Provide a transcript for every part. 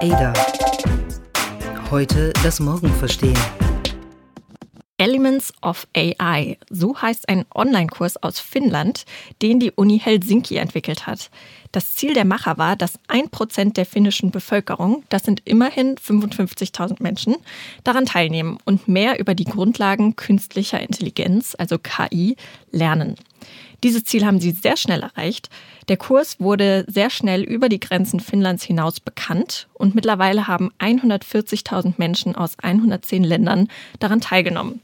Ada. Heute das Morgen verstehen. Elements of AI, so heißt ein Online-Kurs aus Finnland, den die Uni Helsinki entwickelt hat. Das Ziel der Macher war, dass ein Prozent der finnischen Bevölkerung, das sind immerhin 55.000 Menschen, daran teilnehmen und mehr über die Grundlagen künstlicher Intelligenz, also KI, lernen. Dieses Ziel haben sie sehr schnell erreicht. Der Kurs wurde sehr schnell über die Grenzen Finnlands hinaus bekannt und mittlerweile haben 140.000 Menschen aus 110 Ländern daran teilgenommen.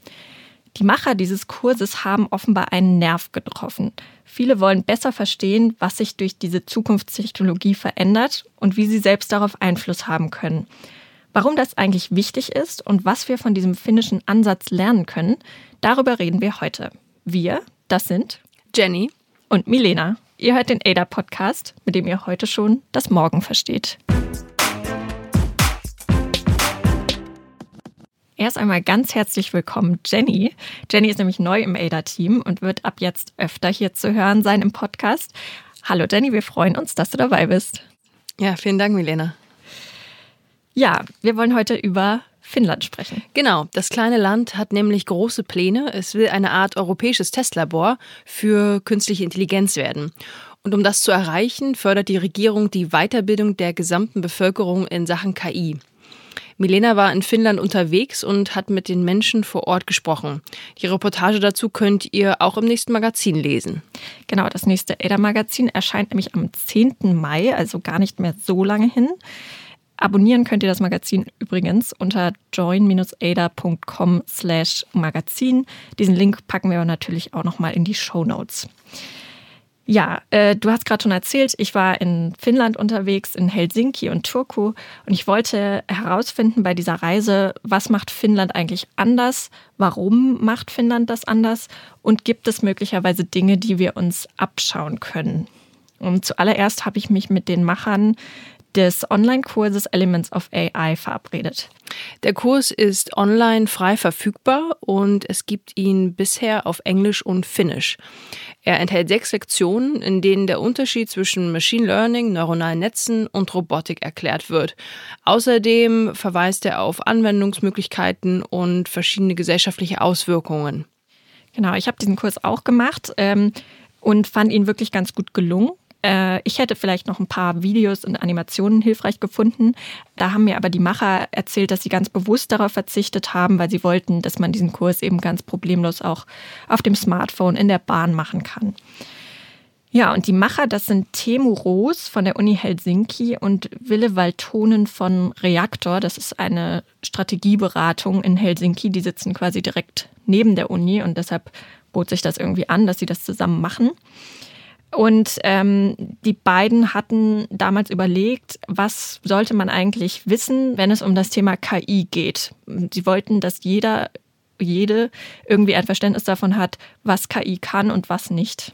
Die Macher dieses Kurses haben offenbar einen Nerv getroffen. Viele wollen besser verstehen, was sich durch diese Zukunftstechnologie verändert und wie sie selbst darauf Einfluss haben können. Warum das eigentlich wichtig ist und was wir von diesem finnischen Ansatz lernen können, darüber reden wir heute. Wir, das sind Jenny und Milena. Ihr hört den ADA-Podcast, mit dem ihr heute schon das Morgen versteht. Erst einmal ganz herzlich willkommen, Jenny. Jenny ist nämlich neu im ADA-Team und wird ab jetzt öfter hier zu hören sein im Podcast. Hallo Jenny, wir freuen uns, dass du dabei bist. Ja, vielen Dank, Milena. Ja, wir wollen heute über Finnland sprechen. Genau, das kleine Land hat nämlich große Pläne. Es will eine Art europäisches Testlabor für künstliche Intelligenz werden. Und um das zu erreichen, fördert die Regierung die Weiterbildung der gesamten Bevölkerung in Sachen KI. Milena war in Finnland unterwegs und hat mit den Menschen vor Ort gesprochen. Die Reportage dazu könnt ihr auch im nächsten Magazin lesen. Genau, das nächste ADA-Magazin erscheint nämlich am 10. Mai, also gar nicht mehr so lange hin. Abonnieren könnt ihr das Magazin übrigens unter join-ada.com slash Magazin. Diesen Link packen wir natürlich auch nochmal in die Show Notes. Ja, äh, du hast gerade schon erzählt, ich war in Finnland unterwegs, in Helsinki und Turku. Und ich wollte herausfinden bei dieser Reise, was macht Finnland eigentlich anders, warum macht Finnland das anders? Und gibt es möglicherweise Dinge, die wir uns abschauen können. Und zuallererst habe ich mich mit den Machern des Online-Kurses Elements of AI verabredet. Der Kurs ist online frei verfügbar und es gibt ihn bisher auf Englisch und Finnisch. Er enthält sechs Lektionen, in denen der Unterschied zwischen Machine Learning, neuronalen Netzen und Robotik erklärt wird. Außerdem verweist er auf Anwendungsmöglichkeiten und verschiedene gesellschaftliche Auswirkungen. Genau, ich habe diesen Kurs auch gemacht ähm, und fand ihn wirklich ganz gut gelungen. Äh, ich hätte vielleicht noch ein paar Videos und Animationen hilfreich gefunden. Da haben mir aber die Macher erzählt, dass sie ganz bewusst darauf verzichtet haben, weil sie wollten, dass man diesen Kurs eben ganz problemlos auch auf dem Smartphone in der Bahn machen kann. Ja, und die Macher, das sind Temu Roos von der Uni Helsinki und Wille Waltonen von Reaktor. Das ist eine Strategieberatung in Helsinki. Die sitzen quasi direkt neben der Uni und deshalb bot sich das irgendwie an, dass sie das zusammen machen. Und ähm, die beiden hatten damals überlegt, was sollte man eigentlich wissen, wenn es um das Thema KI geht. Sie wollten, dass jeder, jede irgendwie ein Verständnis davon hat, was KI kann und was nicht.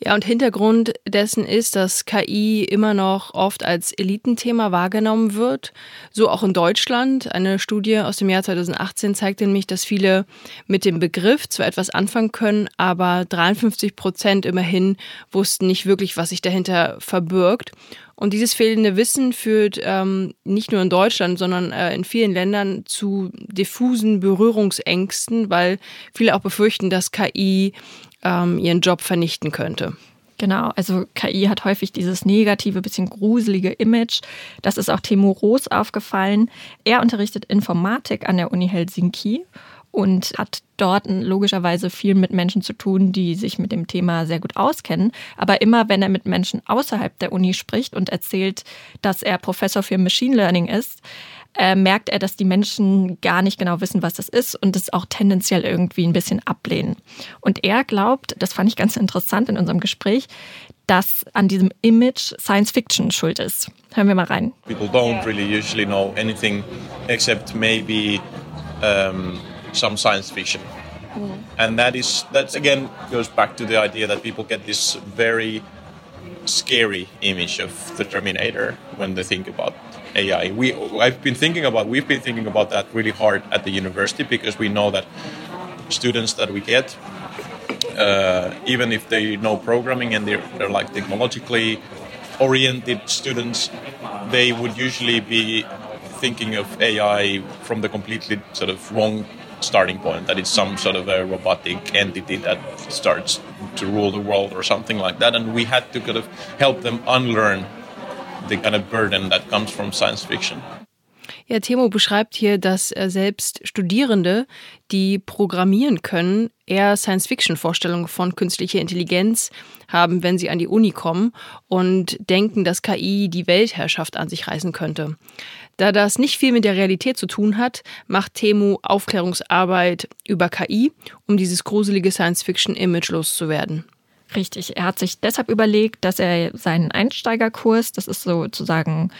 Ja, und Hintergrund dessen ist, dass KI immer noch oft als Elitenthema wahrgenommen wird. So auch in Deutschland. Eine Studie aus dem Jahr 2018 zeigte nämlich, dass viele mit dem Begriff zwar etwas anfangen können, aber 53 Prozent immerhin wussten nicht wirklich, was sich dahinter verbirgt. Und dieses fehlende Wissen führt ähm, nicht nur in Deutschland, sondern äh, in vielen Ländern zu diffusen Berührungsängsten, weil viele auch befürchten, dass KI ähm, ihren Job vernichten könnte. Genau, also KI hat häufig dieses negative, bisschen gruselige Image. Das ist auch Timo Roos aufgefallen. Er unterrichtet Informatik an der Uni Helsinki und hat dort logischerweise viel mit Menschen zu tun, die sich mit dem Thema sehr gut auskennen. Aber immer, wenn er mit Menschen außerhalb der Uni spricht und erzählt, dass er Professor für Machine Learning ist, äh, merkt er, dass die Menschen gar nicht genau wissen, was das ist und es auch tendenziell irgendwie ein bisschen ablehnen. Und er glaubt, das fand ich ganz interessant in unserem Gespräch, dass an diesem Image Science Fiction schuld ist. Hören wir mal rein. People don't really usually know anything except maybe um, some science fiction. Mm. And that is that again goes back to the idea that people get this very scary image of the Terminator when they think about AI. We I've been thinking about we've been thinking about that really hard at the university because we know that students that we get uh, even if they know programming and they're, they're like technologically oriented students, they would usually be thinking of AI from the completely sort of wrong starting point that it's some sort of a robotic entity that starts to rule the world or something like that. And we had to kind of help them unlearn the kind of burden that comes from science fiction. Ja, Timo beschreibt hier, dass er selbst Studierende, die programmieren können, eher Science-Fiction-Vorstellungen von künstlicher Intelligenz haben, wenn sie an die Uni kommen und denken, dass KI die Weltherrschaft an sich reißen könnte. Da das nicht viel mit der Realität zu tun hat, macht Temu Aufklärungsarbeit über KI, um dieses gruselige Science-Fiction-Image loszuwerden. Richtig, er hat sich deshalb überlegt, dass er seinen Einsteigerkurs, das ist sozusagen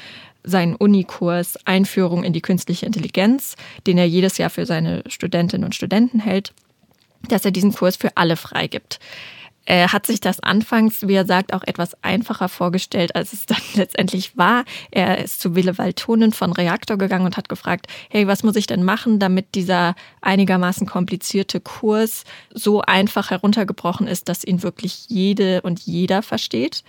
seinen Unikurs Einführung in die künstliche Intelligenz, den er jedes Jahr für seine Studentinnen und Studenten hält, dass er diesen Kurs für alle freigibt. Er hat sich das anfangs, wie er sagt, auch etwas einfacher vorgestellt, als es dann letztendlich war. Er ist zu Wille Waltonen von Reaktor gegangen und hat gefragt, hey, was muss ich denn machen, damit dieser einigermaßen komplizierte Kurs so einfach heruntergebrochen ist, dass ihn wirklich jede und jeder versteht.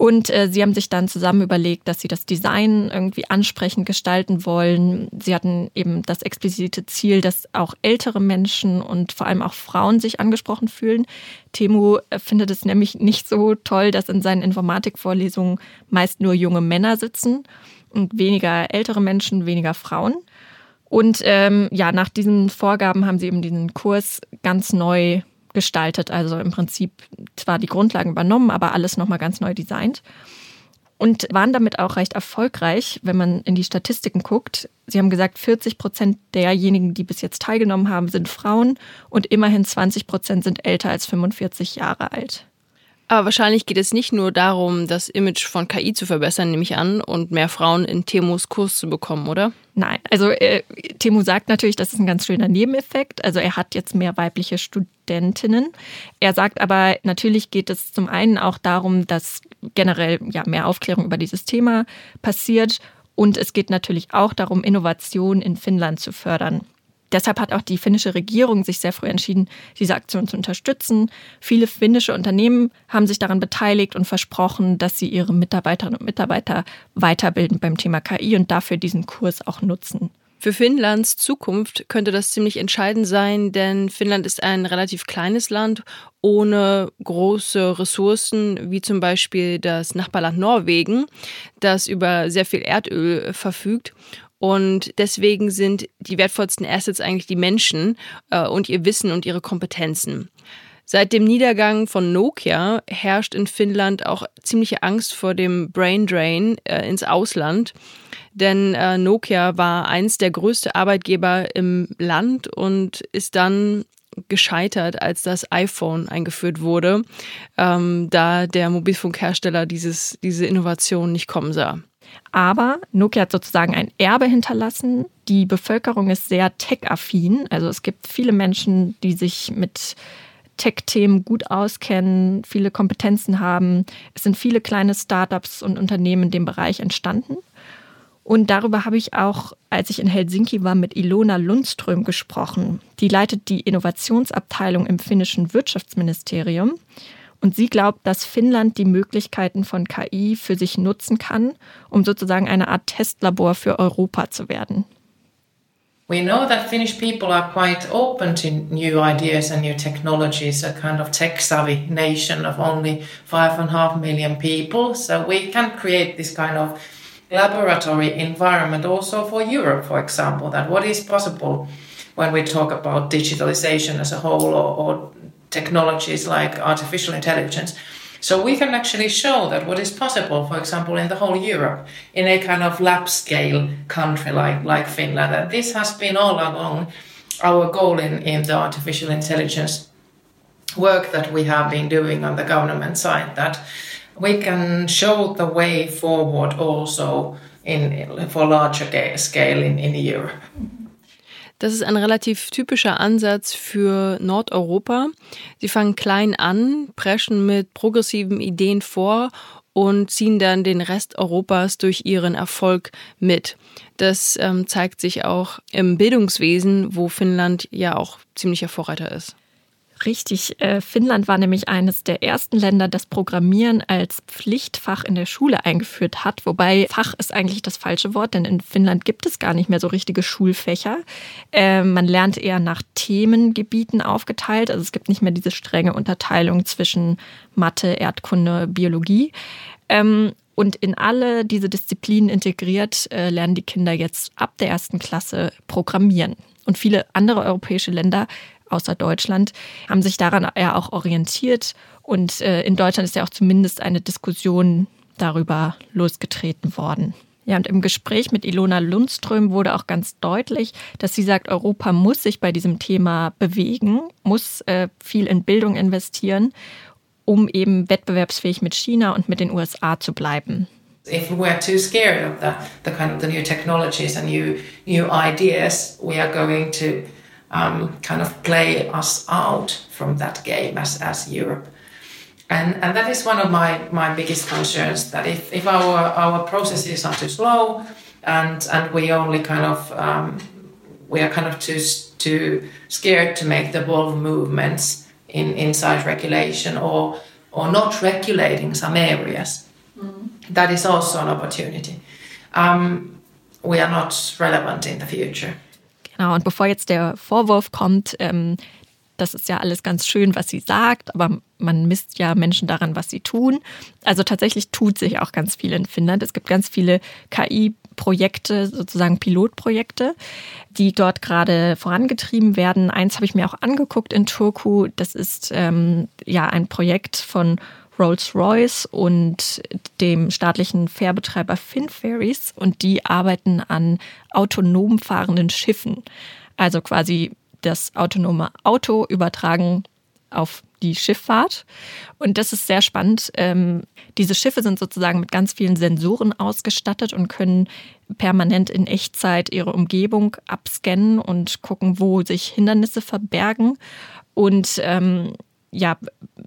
Und äh, sie haben sich dann zusammen überlegt, dass sie das Design irgendwie ansprechend gestalten wollen. Sie hatten eben das explizite Ziel, dass auch ältere Menschen und vor allem auch Frauen sich angesprochen fühlen. Temu äh, findet es nämlich nicht so toll, dass in seinen Informatikvorlesungen meist nur junge Männer sitzen und weniger ältere Menschen, weniger Frauen. Und ähm, ja, nach diesen Vorgaben haben sie eben diesen Kurs ganz neu gestaltet. Also im Prinzip zwar die Grundlagen übernommen, aber alles nochmal ganz neu designt. Und waren damit auch recht erfolgreich, wenn man in die Statistiken guckt. Sie haben gesagt, 40 Prozent derjenigen, die bis jetzt teilgenommen haben, sind Frauen und immerhin 20 Prozent sind älter als 45 Jahre alt. Aber wahrscheinlich geht es nicht nur darum, das Image von KI zu verbessern, nehme ich an, und mehr Frauen in Temus Kurs zu bekommen, oder? Nein, also äh, Temu sagt natürlich, das ist ein ganz schöner Nebeneffekt. Also er hat jetzt mehr weibliche Studentinnen. Er sagt aber, natürlich geht es zum einen auch darum, dass generell ja mehr Aufklärung über dieses Thema passiert. Und es geht natürlich auch darum, Innovation in Finnland zu fördern. Deshalb hat auch die finnische Regierung sich sehr früh entschieden, diese Aktion zu unterstützen. Viele finnische Unternehmen haben sich daran beteiligt und versprochen, dass sie ihre Mitarbeiterinnen und Mitarbeiter weiterbilden beim Thema KI und dafür diesen Kurs auch nutzen. Für Finnlands Zukunft könnte das ziemlich entscheidend sein, denn Finnland ist ein relativ kleines Land ohne große Ressourcen, wie zum Beispiel das Nachbarland Norwegen, das über sehr viel Erdöl verfügt. Und deswegen sind die wertvollsten Assets eigentlich die Menschen äh, und ihr Wissen und ihre Kompetenzen. Seit dem Niedergang von Nokia herrscht in Finnland auch ziemliche Angst vor dem Brain Drain äh, ins Ausland. Denn äh, Nokia war eins der größten Arbeitgeber im Land und ist dann gescheitert, als das iPhone eingeführt wurde, ähm, da der Mobilfunkhersteller dieses, diese Innovation nicht kommen sah. Aber Nokia hat sozusagen ein Erbe hinterlassen. Die Bevölkerung ist sehr tech-affin. Also es gibt viele Menschen, die sich mit Tech-Themen gut auskennen, viele Kompetenzen haben. Es sind viele kleine Startups und Unternehmen in dem Bereich entstanden. Und darüber habe ich auch, als ich in Helsinki war, mit Ilona Lundström gesprochen. Die leitet die Innovationsabteilung im finnischen Wirtschaftsministerium. Und sie glaubt, dass Finnland die Möglichkeiten von KI für sich nutzen kann, um sozusagen eine Art Testlabor für Europa zu werden. We know that Finnish people are quite open to new ideas and new technologies, a kind of tech savvy nation of only five and a half million people. So we can create this kind of laboratory environment also for Europe, for example, that what is possible when we talk about digitalization as a whole or, or technologies like artificial intelligence. So we can actually show that what is possible, for example, in the whole Europe, in a kind of lab scale country like, like Finland. And this has been all along our goal in, in the artificial intelligence work that we have been doing on the government side, that we can show the way forward also in, for larger scale in, in Europe. Das ist ein relativ typischer Ansatz für Nordeuropa. Sie fangen klein an, preschen mit progressiven Ideen vor und ziehen dann den Rest Europas durch ihren Erfolg mit. Das ähm, zeigt sich auch im Bildungswesen, wo Finnland ja auch ziemlicher Vorreiter ist. Richtig. Äh, Finnland war nämlich eines der ersten Länder, das Programmieren als Pflichtfach in der Schule eingeführt hat. Wobei Fach ist eigentlich das falsche Wort, denn in Finnland gibt es gar nicht mehr so richtige Schulfächer. Äh, man lernt eher nach Themengebieten aufgeteilt. Also es gibt nicht mehr diese strenge Unterteilung zwischen Mathe, Erdkunde, Biologie. Ähm, und in alle diese Disziplinen integriert äh, lernen die Kinder jetzt ab der ersten Klasse Programmieren. Und viele andere europäische Länder außer Deutschland, haben sich daran ja auch orientiert. Und äh, in Deutschland ist ja auch zumindest eine Diskussion darüber losgetreten worden. Ja, und im Gespräch mit Ilona Lundström wurde auch ganz deutlich, dass sie sagt, Europa muss sich bei diesem Thema bewegen, muss äh, viel in Bildung investieren, um eben wettbewerbsfähig mit China und mit den USA zu bleiben. If we are too scared of the, the kind of the new technologies and new new ideas, we are going to um, kind of play us out from that game as, as Europe. And, and that is one of my, my biggest concerns that if, if our, our processes are too slow and, and we only kind of, um, we are kind of too, too scared to make the bold movements in, inside regulation or, or not regulating some areas, mm. that is also an opportunity. Um, we are not relevant in the future. Genau, und bevor jetzt der Vorwurf kommt, ähm, das ist ja alles ganz schön, was sie sagt, aber man misst ja Menschen daran, was sie tun. Also tatsächlich tut sich auch ganz viel in Finnland. Es gibt ganz viele KI-Projekte, sozusagen Pilotprojekte, die dort gerade vorangetrieben werden. Eins habe ich mir auch angeguckt in Turku. Das ist ähm, ja ein Projekt von Rolls-Royce und dem staatlichen Fährbetreiber Finferries und die arbeiten an autonom fahrenden Schiffen. Also quasi das autonome Auto übertragen auf die Schifffahrt. Und das ist sehr spannend. Ähm, diese Schiffe sind sozusagen mit ganz vielen Sensoren ausgestattet und können permanent in Echtzeit ihre Umgebung abscannen und gucken, wo sich Hindernisse verbergen. Und ähm, ja,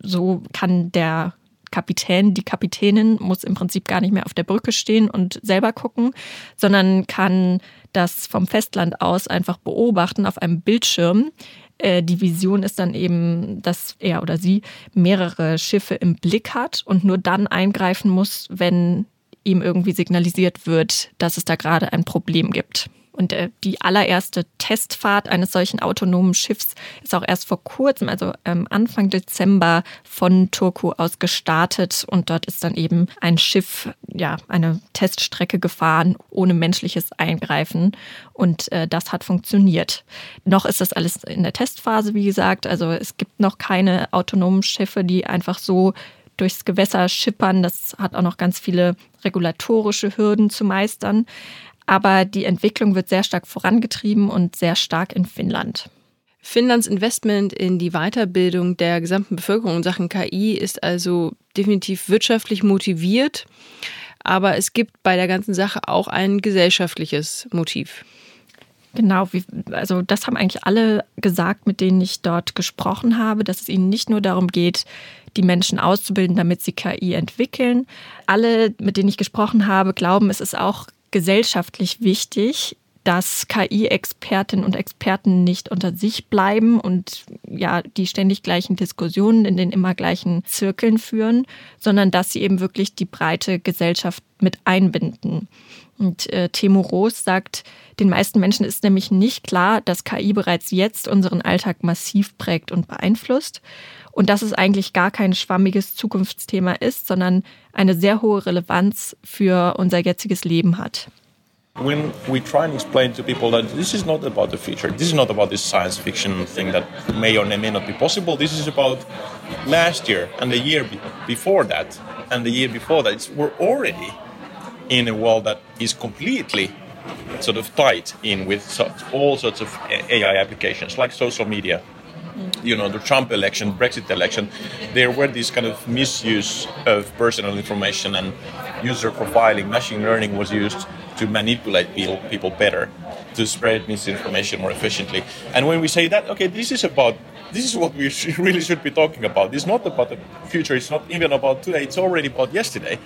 so kann der Kapitän, die Kapitänin muss im Prinzip gar nicht mehr auf der Brücke stehen und selber gucken, sondern kann das vom Festland aus einfach beobachten auf einem Bildschirm. Äh, die Vision ist dann eben, dass er oder sie mehrere Schiffe im Blick hat und nur dann eingreifen muss, wenn ihm irgendwie signalisiert wird, dass es da gerade ein Problem gibt. Und äh, die allererste Testfahrt eines solchen autonomen Schiffs ist auch erst vor kurzem, also ähm, Anfang Dezember von Turku aus gestartet. Und dort ist dann eben ein Schiff, ja, eine Teststrecke gefahren, ohne menschliches Eingreifen. Und äh, das hat funktioniert. Noch ist das alles in der Testphase, wie gesagt. Also es gibt noch keine autonomen Schiffe, die einfach so durchs Gewässer schippern. Das hat auch noch ganz viele regulatorische Hürden zu meistern. Aber die Entwicklung wird sehr stark vorangetrieben und sehr stark in Finnland. Finnlands Investment in die Weiterbildung der gesamten Bevölkerung in Sachen KI ist also definitiv wirtschaftlich motiviert. Aber es gibt bei der ganzen Sache auch ein gesellschaftliches Motiv. Genau, also das haben eigentlich alle gesagt, mit denen ich dort gesprochen habe, dass es ihnen nicht nur darum geht, die Menschen auszubilden, damit sie KI entwickeln. Alle, mit denen ich gesprochen habe, glauben, es ist auch gesellschaftlich wichtig, dass KI-Expertinnen und Experten nicht unter sich bleiben und ja die ständig gleichen Diskussionen in den immer gleichen Zirkeln führen, sondern dass sie eben wirklich die breite Gesellschaft mit einbinden. Und äh, Timo Roos sagt, den meisten Menschen ist nämlich nicht klar, dass KI bereits jetzt unseren Alltag massiv prägt und beeinflusst und dass es eigentlich gar kein schwammiges Zukunftsthema ist, sondern eine sehr hohe Relevanz für unser jetziges Leben hat. When we try and explain to people that this is not about the future, this is not about this science fiction thing that may or may not be possible, this is about last year and the year before that and the year before that. It's, we're already in a world that is completely sort of tied in with such, all sorts of AI applications like social media, mm. you know, the Trump election, Brexit election, there were these kind of misuse of personal information and user profiling. Machine learning was used to manipulate people, people better, to spread misinformation more efficiently. And when we say that, okay, this is about this is what we really should be talking about. It's not about the future. It's not even about today. It's already about yesterday.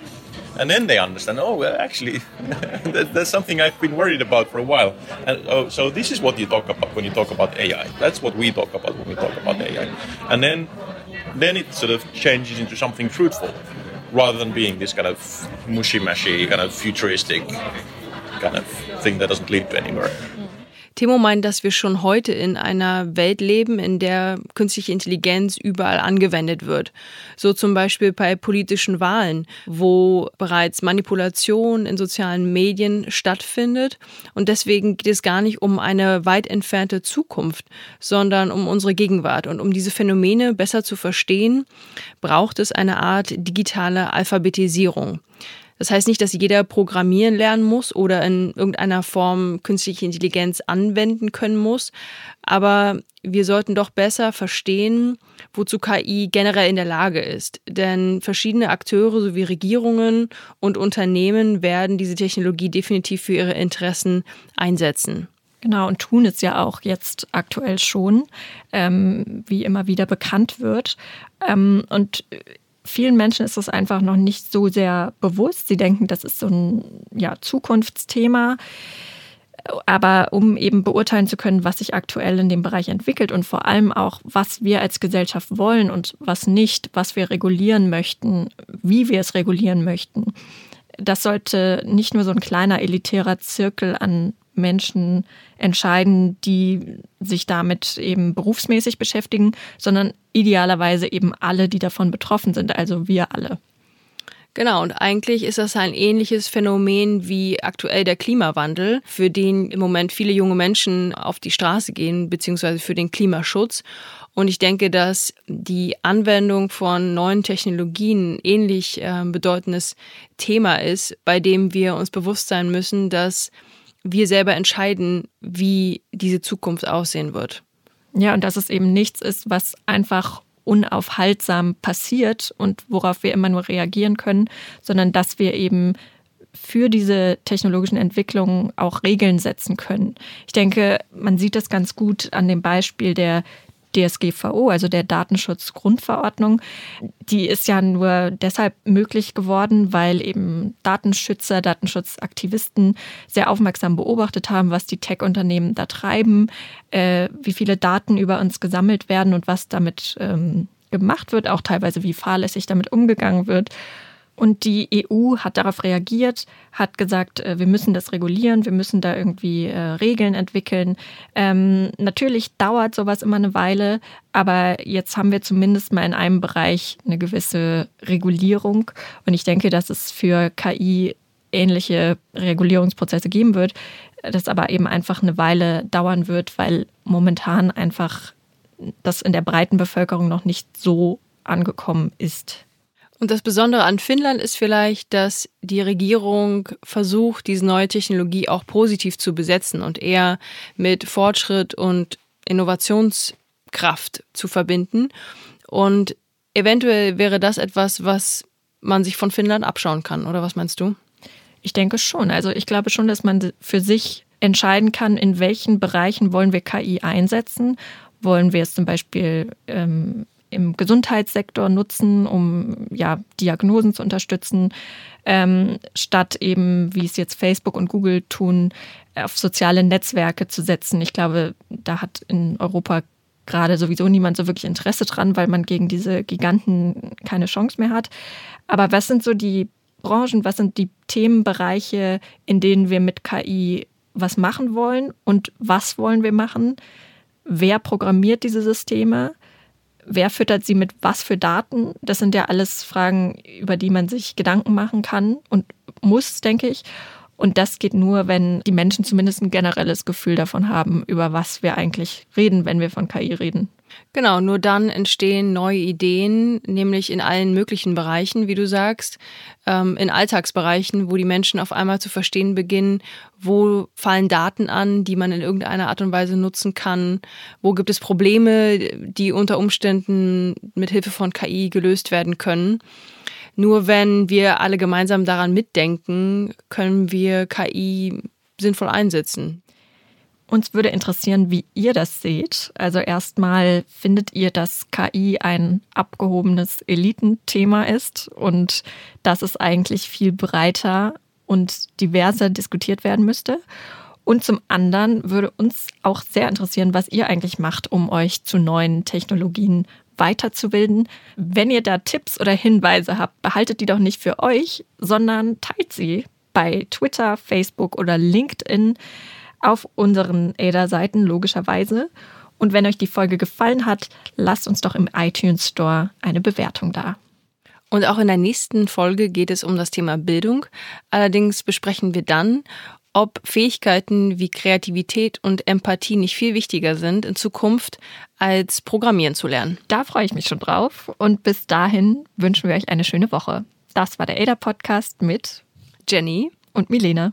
and then they understand. Oh, well, actually, that, that's something I've been worried about for a while. And oh, so this is what you talk about when you talk about AI. That's what we talk about when we talk about AI. And then, then it sort of changes into something fruitful, rather than being this kind of mushy mashy, kind of futuristic kind of thing that doesn't lead to anywhere. Timo meint, dass wir schon heute in einer Welt leben, in der künstliche Intelligenz überall angewendet wird. So zum Beispiel bei politischen Wahlen, wo bereits Manipulation in sozialen Medien stattfindet. Und deswegen geht es gar nicht um eine weit entfernte Zukunft, sondern um unsere Gegenwart. Und um diese Phänomene besser zu verstehen, braucht es eine Art digitale Alphabetisierung. Das heißt nicht, dass jeder programmieren lernen muss oder in irgendeiner Form künstliche Intelligenz anwenden können muss, aber wir sollten doch besser verstehen, wozu KI generell in der Lage ist. Denn verschiedene Akteure sowie Regierungen und Unternehmen werden diese Technologie definitiv für ihre Interessen einsetzen. Genau, und tun es ja auch jetzt aktuell schon, ähm, wie immer wieder bekannt wird. Ähm, und vielen Menschen ist das einfach noch nicht so sehr bewusst. Sie denken, das ist so ein ja, Zukunftsthema. Aber um eben beurteilen zu können, was sich aktuell in dem Bereich entwickelt und vor allem auch, was wir als Gesellschaft wollen und was nicht, was wir regulieren möchten, wie wir es regulieren möchten, das sollte nicht nur so ein kleiner elitärer Zirkel an Menschen entscheiden, die sich damit eben berufsmäßig beschäftigen, sondern idealerweise eben alle, die davon betroffen sind, also wir alle. Genau, und eigentlich ist das ein ähnliches Phänomen wie aktuell der Klimawandel, für den im Moment viele junge Menschen auf die Straße gehen, beziehungsweise für den Klimaschutz. Und ich denke, dass die Anwendung von neuen Technologien ein ähnlich äh, bedeutendes Thema ist, bei dem wir uns bewusst sein müssen, dass wir selber entscheiden, wie diese Zukunft aussehen wird. Ja, und dass es eben nichts ist, was einfach unaufhaltsam passiert und worauf wir immer nur reagieren können, sondern dass wir eben für diese technologischen Entwicklungen auch Regeln setzen können. Ich denke, man sieht das ganz gut an dem Beispiel der DSGVO, also der Datenschutzgrundverordnung, die ist ja nur deshalb möglich geworden, weil eben Datenschützer, Datenschutzaktivisten sehr aufmerksam beobachtet haben, was die Tech-Unternehmen da treiben, äh, wie viele Daten über uns gesammelt werden und was damit ähm, gemacht wird, auch teilweise wie fahrlässig damit umgegangen wird. Und die EU hat darauf reagiert, hat gesagt, äh, wir müssen das regulieren, wir müssen da irgendwie äh, Regeln entwickeln. Ähm, natürlich dauert sowas immer eine Weile, aber jetzt haben wir zumindest mal in einem Bereich eine gewisse Regulierung. Und ich denke, dass es für KI ähnliche Regulierungsprozesse geben wird, das aber eben einfach eine Weile dauern wird, weil momentan einfach das in der breiten Bevölkerung noch nicht so angekommen ist. Und das Besondere an Finnland ist vielleicht, dass die Regierung versucht, diese neue Technologie auch positiv zu besetzen und eher mit Fortschritt und Innovationskraft zu verbinden. Und eventuell wäre das etwas, was man sich von Finnland abschauen kann, oder was meinst du? Ich denke schon. Also ich glaube schon, dass man für sich entscheiden kann, in welchen Bereichen wollen wir KI einsetzen. Wollen wir es zum Beispiel ähm, im Gesundheitssektor nutzen, um ja, Diagnosen zu unterstützen, ähm, statt eben, wie es jetzt Facebook und Google tun, auf soziale Netzwerke zu setzen. Ich glaube, da hat in Europa gerade sowieso niemand so wirklich Interesse dran, weil man gegen diese Giganten keine Chance mehr hat. Aber was sind so die Branchen, was sind die Themenbereiche, in denen wir mit KI was machen wollen und was wollen wir machen? Wer programmiert diese Systeme? Wer füttert sie mit was für Daten? Das sind ja alles Fragen, über die man sich Gedanken machen kann und muss, denke ich. Und das geht nur, wenn die Menschen zumindest ein generelles Gefühl davon haben, über was wir eigentlich reden, wenn wir von KI reden. Genau, nur dann entstehen neue Ideen, nämlich in allen möglichen Bereichen, wie du sagst, ähm, in Alltagsbereichen, wo die Menschen auf einmal zu verstehen beginnen, wo fallen Daten an, die man in irgendeiner Art und Weise nutzen kann, wo gibt es Probleme, die unter Umständen mit Hilfe von KI gelöst werden können. Nur wenn wir alle gemeinsam daran mitdenken, können wir KI sinnvoll einsetzen. Uns würde interessieren, wie ihr das seht. Also erstmal findet ihr, dass KI ein abgehobenes Elitenthema ist und dass es eigentlich viel breiter und diverser diskutiert werden müsste. Und zum anderen würde uns auch sehr interessieren, was ihr eigentlich macht, um euch zu neuen Technologien weiterzubilden. Wenn ihr da Tipps oder Hinweise habt, behaltet die doch nicht für euch, sondern teilt sie bei Twitter, Facebook oder LinkedIn auf unseren ADA-Seiten logischerweise. Und wenn euch die Folge gefallen hat, lasst uns doch im iTunes Store eine Bewertung da. Und auch in der nächsten Folge geht es um das Thema Bildung. Allerdings besprechen wir dann, ob Fähigkeiten wie Kreativität und Empathie nicht viel wichtiger sind in Zukunft, als Programmieren zu lernen. Da freue ich mich schon drauf. Und bis dahin wünschen wir euch eine schöne Woche. Das war der ADA-Podcast mit Jenny und Milena.